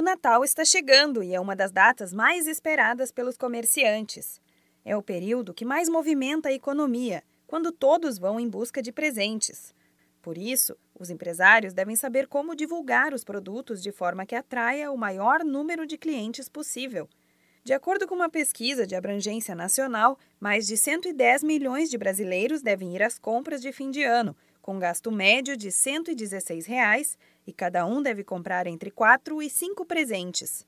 O Natal está chegando e é uma das datas mais esperadas pelos comerciantes. É o período que mais movimenta a economia, quando todos vão em busca de presentes. Por isso, os empresários devem saber como divulgar os produtos de forma que atraia o maior número de clientes possível. De acordo com uma pesquisa de abrangência nacional, mais de 110 milhões de brasileiros devem ir às compras de fim de ano, com gasto médio de 116 reais, e cada um deve comprar entre quatro e cinco presentes.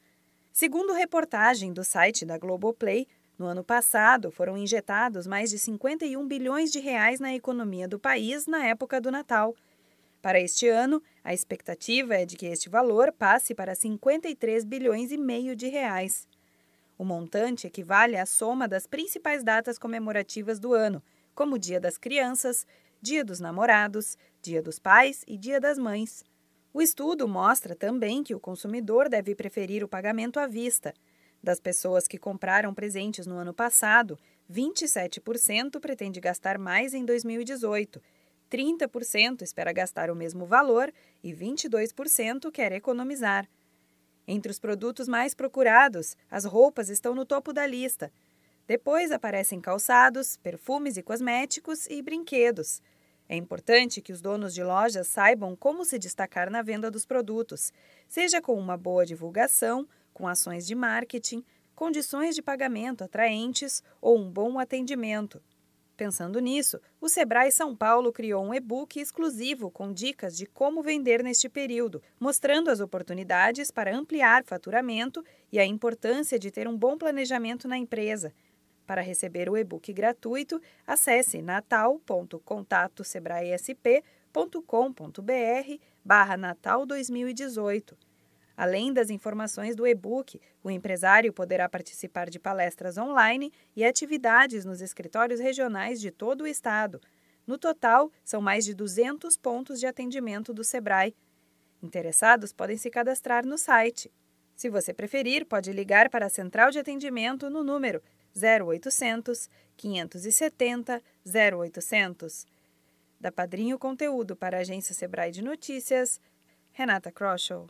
Segundo reportagem do site da Globoplay, no ano passado foram injetados mais de 51 bilhões de reais na economia do país na época do Natal. Para este ano, a expectativa é de que este valor passe para 53 bilhões e meio de reais. O montante equivale à soma das principais datas comemorativas do ano, como Dia das Crianças, Dia dos Namorados, Dia dos Pais e Dia das Mães. O estudo mostra também que o consumidor deve preferir o pagamento à vista. Das pessoas que compraram presentes no ano passado, 27% pretende gastar mais em 2018, 30% espera gastar o mesmo valor e 22% quer economizar. Entre os produtos mais procurados, as roupas estão no topo da lista. Depois aparecem calçados, perfumes e cosméticos e brinquedos. É importante que os donos de lojas saibam como se destacar na venda dos produtos, seja com uma boa divulgação, com ações de marketing, condições de pagamento atraentes ou um bom atendimento. Pensando nisso, o Sebrae São Paulo criou um e-book exclusivo com dicas de como vender neste período, mostrando as oportunidades para ampliar faturamento e a importância de ter um bom planejamento na empresa. Para receber o e-book gratuito, acesse natal.contatosebraesp.com.br barra Natal 2018. Além das informações do e-book, o empresário poderá participar de palestras online e atividades nos escritórios regionais de todo o estado. No total, são mais de 200 pontos de atendimento do Sebrae. Interessados podem se cadastrar no site. Se você preferir, pode ligar para a central de atendimento no número 0800 570 0800. Da Padrinho Conteúdo para a agência Sebrae de Notícias, Renata Kroschel.